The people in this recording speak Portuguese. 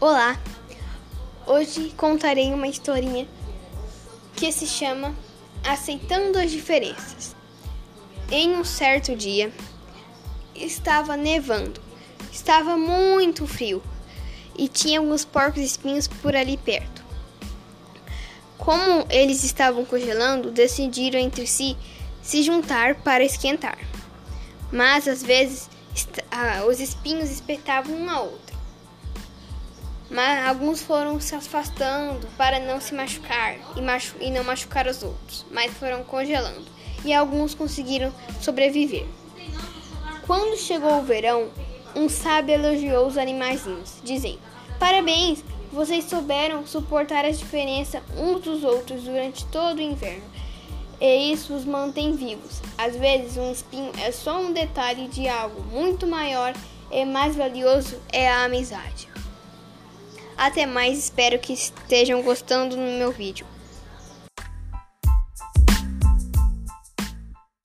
Olá! Hoje contarei uma historinha que se chama Aceitando as Diferenças. Em um certo dia, estava nevando, estava muito frio e tinha alguns porcos espinhos por ali perto. Como eles estavam congelando, decidiram entre si se juntar para esquentar. Mas às vezes os espinhos espetavam um ao outro mas alguns foram se afastando para não se machucar e, machu e não machucar os outros, mas foram congelando, e alguns conseguiram sobreviver. Quando chegou o verão, um sábio elogiou os animaizinhos, dizendo: Parabéns, vocês souberam suportar a diferença uns dos outros durante todo o inverno. E isso os mantém vivos. Às vezes, um espinho é só um detalhe de algo muito maior e mais valioso é a amizade. Até mais, espero que estejam gostando do meu vídeo.